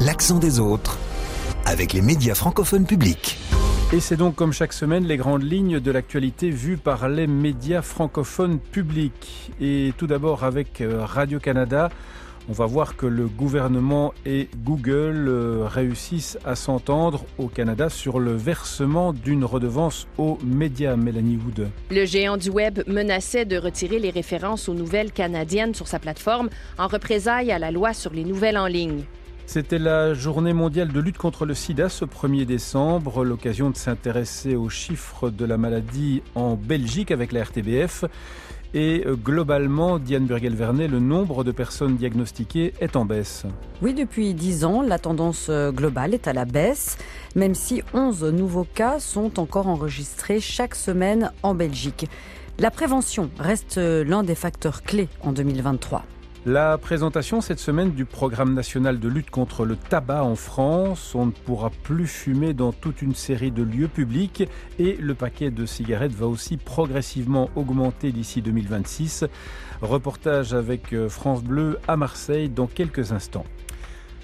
L'accent des autres avec les médias francophones publics. Et c'est donc comme chaque semaine les grandes lignes de l'actualité vues par les médias francophones publics. Et tout d'abord avec euh, Radio-Canada, on va voir que le gouvernement et Google euh, réussissent à s'entendre au Canada sur le versement d'une redevance aux médias, Mélanie Wood. Le géant du web menaçait de retirer les références aux nouvelles canadiennes sur sa plateforme en représailles à la loi sur les nouvelles en ligne. C'était la journée mondiale de lutte contre le sida ce 1er décembre, l'occasion de s'intéresser aux chiffres de la maladie en Belgique avec la RTBF. Et euh, globalement, Diane Burgel-Vernet, le nombre de personnes diagnostiquées est en baisse. Oui, depuis 10 ans, la tendance euh, globale est à la baisse, même si 11 nouveaux cas sont encore enregistrés chaque semaine en Belgique. La prévention reste euh, l'un des facteurs clés en 2023. La présentation cette semaine du programme national de lutte contre le tabac en France. On ne pourra plus fumer dans toute une série de lieux publics et le paquet de cigarettes va aussi progressivement augmenter d'ici 2026. Reportage avec euh, France Bleu à Marseille dans quelques instants.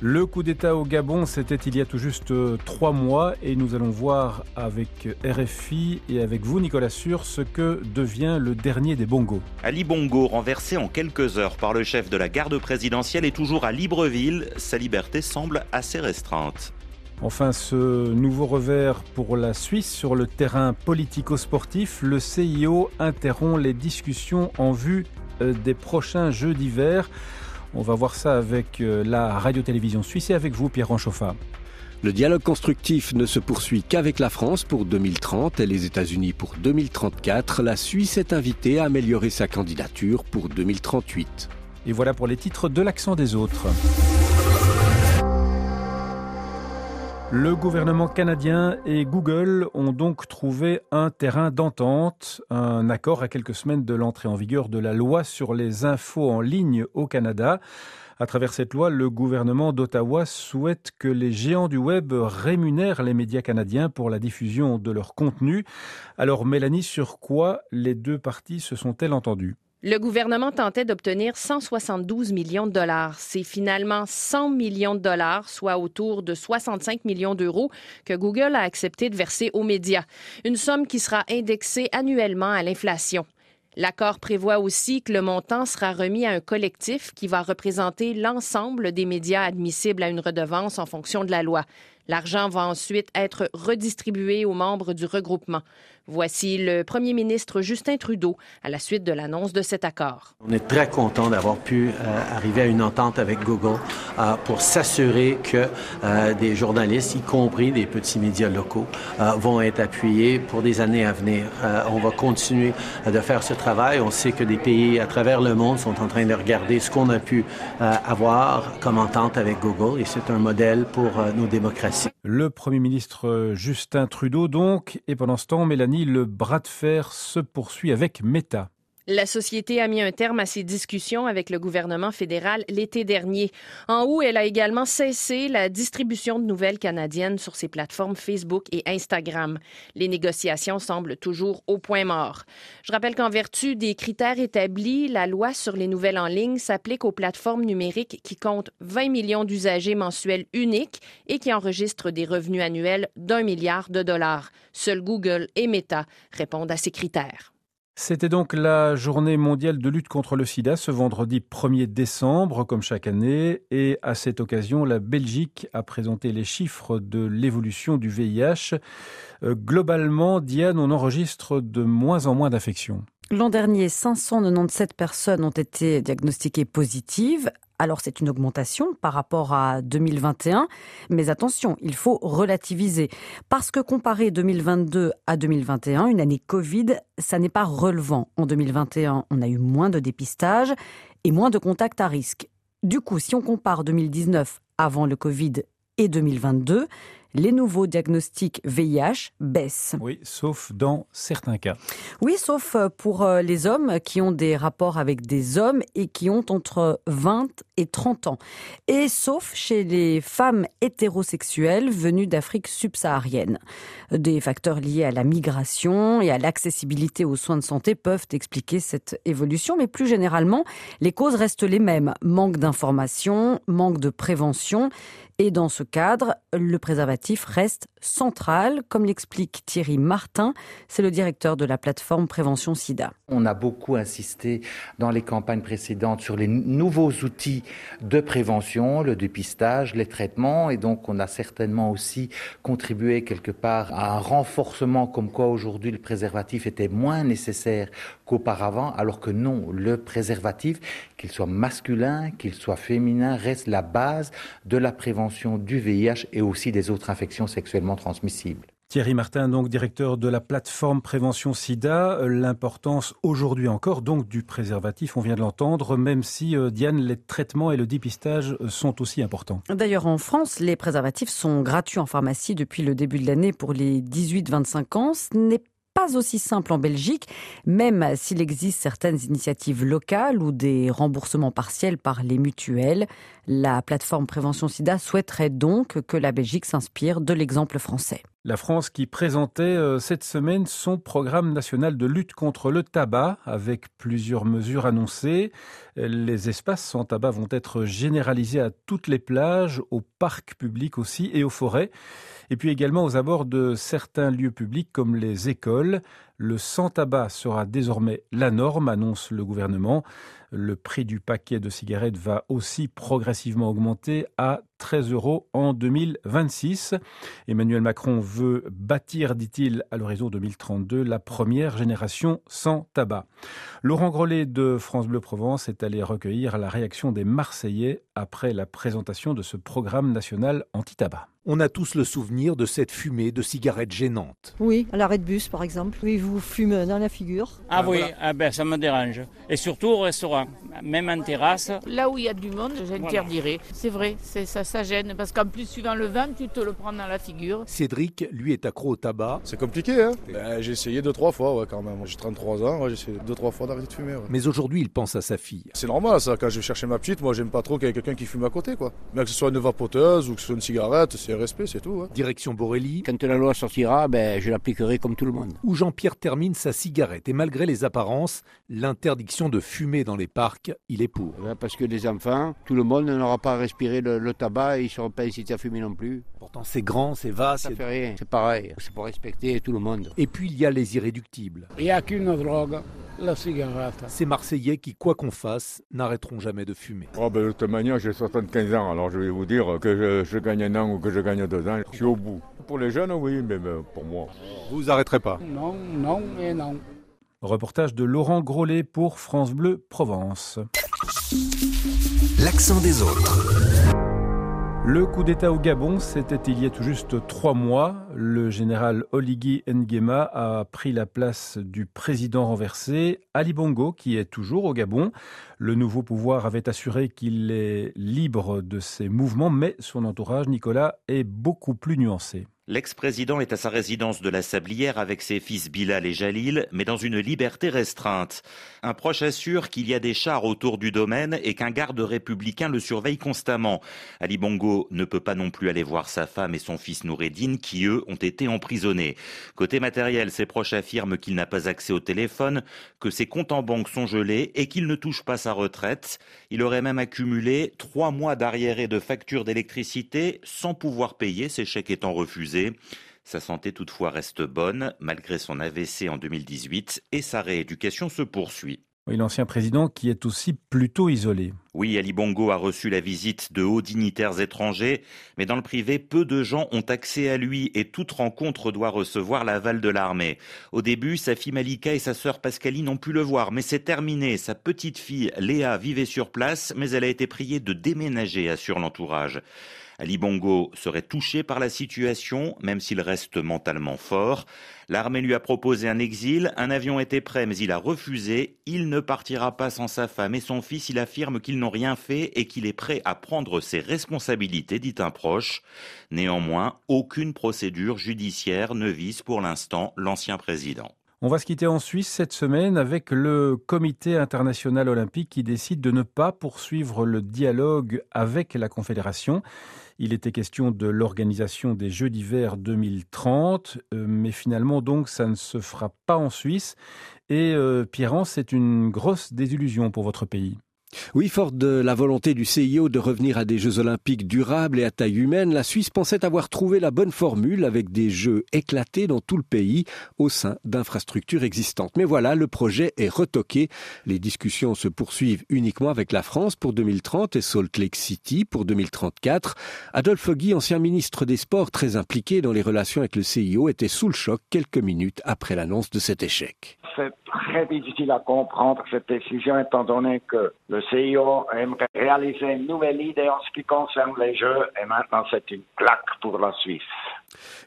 Le coup d'État au Gabon, c'était il y a tout juste euh, trois mois et nous allons voir avec RFI et avec vous, Nicolas Sur, ce que devient le dernier des bongos. Ali Bongo, renversé en quelques heures par le chef de la garde présidentielle, est toujours à Libreville. Sa liberté semble assez restreinte. Enfin, ce nouveau revers pour la Suisse sur le terrain politico-sportif, le CIO interrompt les discussions en vue euh, des prochains Jeux d'hiver. On va voir ça avec euh, la radio-télévision suisse et avec vous, Pierre Ranchoffa. Le dialogue constructif ne se poursuit qu'avec la France pour 2030 et les États-Unis pour 2034. La Suisse est invitée à améliorer sa candidature pour 2038. Et voilà pour les titres de l'accent des autres. Le gouvernement canadien et Google ont donc trouvé un terrain d'entente, un accord à quelques semaines de l'entrée en vigueur de la loi sur les infos en ligne au Canada. À travers cette loi, le gouvernement d'Ottawa souhaite que les géants du web rémunèrent les médias canadiens pour la diffusion de leur contenu. Alors Mélanie, sur quoi les deux parties se sont-elles entendues? Le gouvernement tentait d'obtenir 172 millions de dollars. C'est finalement 100 millions de dollars, soit autour de 65 millions d'euros, que Google a accepté de verser aux médias. Une somme qui sera indexée annuellement à l'inflation. L'accord prévoit aussi que le montant sera remis à un collectif qui va représenter l'ensemble des médias admissibles à une redevance en fonction de la loi. L'argent va ensuite être redistribué aux membres du regroupement. Voici le premier ministre Justin Trudeau à la suite de l'annonce de cet accord. On est très content d'avoir pu euh, arriver à une entente avec Google euh, pour s'assurer que euh, des journalistes, y compris des petits médias locaux, vont être appuyés pour des années à venir. on va continuer de faire ce travail. On sait que des pays à travers le monde sont en train de regarder ce qu'on a pu avoir comme entente avec Google et c'est un modèle pour nos démocraties. Le premier ministre Justin Trudeau donc, et pendant ce temps, Mélanie le bras de fer se poursuit avec Meta. La société a mis un terme à ses discussions avec le gouvernement fédéral l'été dernier. En août, elle a également cessé la distribution de nouvelles canadiennes sur ses plateformes Facebook et Instagram. Les négociations semblent toujours au point mort. Je rappelle qu'en vertu des critères établis, la loi sur les nouvelles en ligne s'applique aux plateformes numériques qui comptent 20 millions d'usagers mensuels uniques et qui enregistrent des revenus annuels d'un milliard de dollars. Seuls Google et Meta répondent à ces critères. C'était donc la journée mondiale de lutte contre le sida ce vendredi 1er décembre, comme chaque année. Et à cette occasion, la Belgique a présenté les chiffres de l'évolution du VIH. Euh, globalement, Diane, on enregistre de moins en moins d'infections. L'an dernier, 597 personnes ont été diagnostiquées positives, alors c'est une augmentation par rapport à 2021, mais attention, il faut relativiser. Parce que comparer 2022 à 2021, une année Covid, ça n'est pas relevant. En 2021, on a eu moins de dépistage et moins de contacts à risque. Du coup, si on compare 2019 avant le Covid et 2022, les nouveaux diagnostics VIH baissent. Oui, sauf dans certains cas. Oui, sauf euh, pour euh, les hommes qui ont des rapports avec des hommes et qui ont entre 20 et 30 ans. Et sauf chez les femmes hétérosexuelles venues d'Afrique subsaharienne. Des facteurs liés à la migration et à l'accessibilité aux soins de santé peuvent expliquer cette évolution, mais plus généralement, les causes restent les mêmes. Manque d'information, manque de prévention et dans ce cadre, le préservatif reste central, comme l'explique Thierry Martin, c'est le directeur de la plateforme Prévention SIDA. On a beaucoup insisté dans les campagnes précédentes sur les nouveaux outils de prévention, le dépistage, les traitements, et donc on a certainement aussi contribué quelque part à un renforcement comme quoi aujourd'hui le préservatif était moins nécessaire qu'auparavant, alors que non, le préservatif, qu'il soit masculin, qu'il soit féminin, reste la base de la prévention du VIH et aussi des autres infections sexuellement transmissibles. Thierry Martin, donc directeur de la plateforme Prévention SIDA, l'importance aujourd'hui encore donc du préservatif, on vient de l'entendre, même si euh, Diane, les traitements et le dépistage sont aussi importants. D'ailleurs, en France, les préservatifs sont gratuits en pharmacie depuis le début de l'année pour les 18-25 ans. Ce n'est pas aussi simple en Belgique, même s'il existe certaines initiatives locales ou des remboursements partiels par les mutuelles. La plateforme Prévention SIDA souhaiterait donc que la Belgique s'inspire de l'exemple français. La France qui présentait euh, cette semaine son programme national de lutte contre le tabac avec plusieurs mesures annoncées. Les espaces sans tabac vont être généralisés à toutes les plages, aux parcs publics aussi et aux forêts et puis également aux abords de certains lieux publics comme les écoles. Le sans-tabac sera désormais la norme, annonce le gouvernement. Le prix du paquet de cigarettes va aussi progressivement augmenter à 13 euros en 2026. Emmanuel Macron veut bâtir, dit-il, à l'horizon 2032, la première génération sans tabac. Laurent Grollet de France Bleu Provence est allé recueillir la réaction des Marseillais après la présentation de ce programme national anti-tabac. On a tous le souvenir de cette fumée de cigarettes gênantes. Oui, à l'arrêt de bus par exemple. Oui, vous fumez dans la figure. Ah, oui, ah ben, ça me dérange. Et surtout au restaurant, même en terrasse. Là où il y a du monde, j'interdirais. C'est vrai, ça, ça gêne parce qu'en plus, suivant le vin, tu te le prends dans la figure. Cédric, lui, est accro au tabac. C'est compliqué, hein ben, J'ai essayé deux, trois fois, ouais, quand même. J'ai 33 ans, j'ai essayé deux, trois fois d'arrêter de fumer. Mais aujourd'hui, il pense à sa fille. C'est normal, ça. Quand je vais chercher ma petite, moi, j'aime pas trop qu'il y ait quelqu'un qui fume à côté, quoi. Mais que ce soit une vapoteuse ou que ce soit une cigarette, c'est respect, c'est tout. Hein. Direction Borelli. Quand la loi sortira, ben, je l'appliquerai comme tout le monde. Où Jean-Pierre termine sa cigarette. Et malgré les apparences, l'interdiction de fumer dans les parcs, il est pour. Parce que les enfants, tout le monde n'aura pas à respirer le, tabac et ils ne seront pas incités à fumer non plus. Pourtant, c'est grand, c'est vaste. Ça fait rien. C'est pareil. C'est pour respecter tout le monde. Et puis, il y a les irréductibles. Il n'y a qu'une drogue la cigarette. Ces Marseillais qui, quoi qu'on fasse, n'arrêteront jamais de fumer. Oh ben, de toute manière, j'ai 75 ans, alors je vais vous dire que je, gagne un an ou que je gagne deux ans, je suis au bout. Pour les jeunes, oui, mais pour moi. Vous arrêterez pas Non, non et non. Reportage de Laurent Grollet pour France Bleu Provence. L'accent des autres. Le coup d'État au Gabon, c'était il y a tout juste trois mois. Le général Oligui Nguema a pris la place du président renversé, Ali Bongo, qui est toujours au Gabon. Le nouveau pouvoir avait assuré qu'il est libre de ses mouvements, mais son entourage, Nicolas, est beaucoup plus nuancé. L'ex-président est à sa résidence de la Sablière avec ses fils Bilal et Jalil, mais dans une liberté restreinte. Un proche assure qu'il y a des chars autour du domaine et qu'un garde républicain le surveille constamment. Ali Bongo ne peut pas non plus aller voir sa femme et son fils Noureddin qui, eux, ont été emprisonnés. Côté matériel, ses proches affirment qu'il n'a pas accès au téléphone, que ses comptes en banque sont gelés et qu'il ne touche pas sa retraite. Il aurait même accumulé trois mois d'arriérés de factures d'électricité sans pouvoir payer, ses chèques étant refusés. Sa santé toutefois reste bonne malgré son AVC en 2018 et sa rééducation se poursuit. Oui, l'ancien président qui est aussi plutôt isolé. Oui, Ali Bongo a reçu la visite de hauts dignitaires étrangers, mais dans le privé, peu de gens ont accès à lui et toute rencontre doit recevoir l'aval de l'armée. Au début, sa fille Malika et sa sœur Pascaline ont pu le voir, mais c'est terminé. Sa petite fille Léa vivait sur place, mais elle a été priée de déménager, assure l'entourage. Ali Bongo serait touché par la situation, même s'il reste mentalement fort. L'armée lui a proposé un exil, un avion était prêt mais il a refusé. Il ne partira pas sans sa femme et son fils, il affirme qu'il qu'ils n'ont rien fait et qu'il est prêt à prendre ses responsabilités, dit un proche. Néanmoins, aucune procédure judiciaire ne vise pour l'instant l'ancien président. On va se quitter en Suisse cette semaine avec le Comité international olympique qui décide de ne pas poursuivre le dialogue avec la Confédération. Il était question de l'organisation des Jeux d'hiver 2030, euh, mais finalement donc ça ne se fera pas en Suisse. Et euh, Pierre, c'est une grosse désillusion pour votre pays. Oui, fort de la volonté du CIO de revenir à des Jeux olympiques durables et à taille humaine, la Suisse pensait avoir trouvé la bonne formule avec des Jeux éclatés dans tout le pays au sein d'infrastructures existantes. Mais voilà, le projet est retoqué. Les discussions se poursuivent uniquement avec la France pour 2030 et Salt Lake City pour 2034. Adolphe Guy, ancien ministre des Sports très impliqué dans les relations avec le CIO, était sous le choc quelques minutes après l'annonce de cet échec. C'est très difficile à comprendre cette décision étant donné que le CIO aimerait réaliser une nouvelle idée en ce qui concerne les Jeux et maintenant c'est une claque pour la Suisse.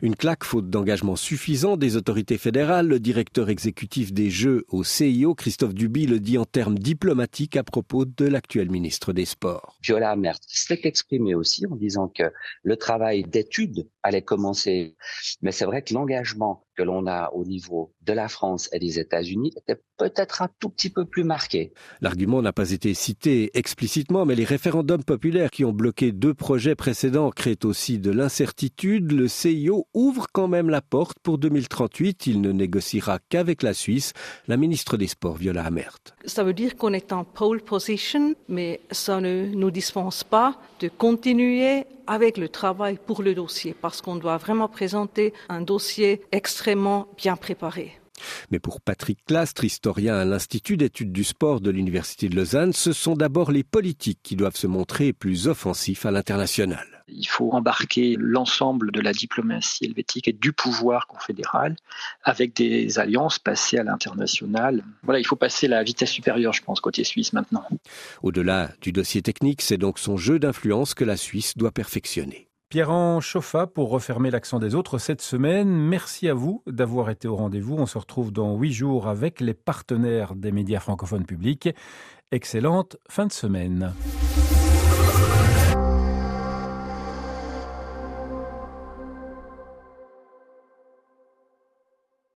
Une claque faute d'engagement suffisant des autorités fédérales. Le directeur exécutif des Jeux au CIO, Christophe Duby, le dit en termes diplomatiques à propos de l'actuel ministre des Sports. Viola Amert s'est exprimé aussi en disant que le travail d'étude allait commencer. Mais c'est vrai que l'engagement que l'on a au niveau de la France et des États-Unis était peut-être un tout petit peu plus marqué. L'argument n'a pas été cité explicitement, mais les référendums populaires qui ont bloqué deux projets précédents créent aussi de l'incertitude. Le CIO ouvre quand même la porte pour 2038. Il ne négociera qu'avec la Suisse. La ministre des Sports, Viola Amert. Ça veut dire qu'on est en pole position, mais ça ne nous dispense pas de continuer avec le travail pour le dossier, parce qu'on doit vraiment présenter un dossier extrêmement bien préparé. Mais pour Patrick Clastre, historien à l'Institut d'études du sport de l'Université de Lausanne, ce sont d'abord les politiques qui doivent se montrer plus offensifs à l'international. Il faut embarquer l'ensemble de la diplomatie helvétique et du pouvoir confédéral avec des alliances passées à l'international. Voilà, il faut passer la vitesse supérieure, je pense, côté suisse maintenant. Au-delà du dossier technique, c'est donc son jeu d'influence que la Suisse doit perfectionner. Pierre-An Chauffa pour refermer l'accent des autres cette semaine. Merci à vous d'avoir été au rendez-vous. On se retrouve dans huit jours avec les partenaires des médias francophones publics. Excellente fin de semaine.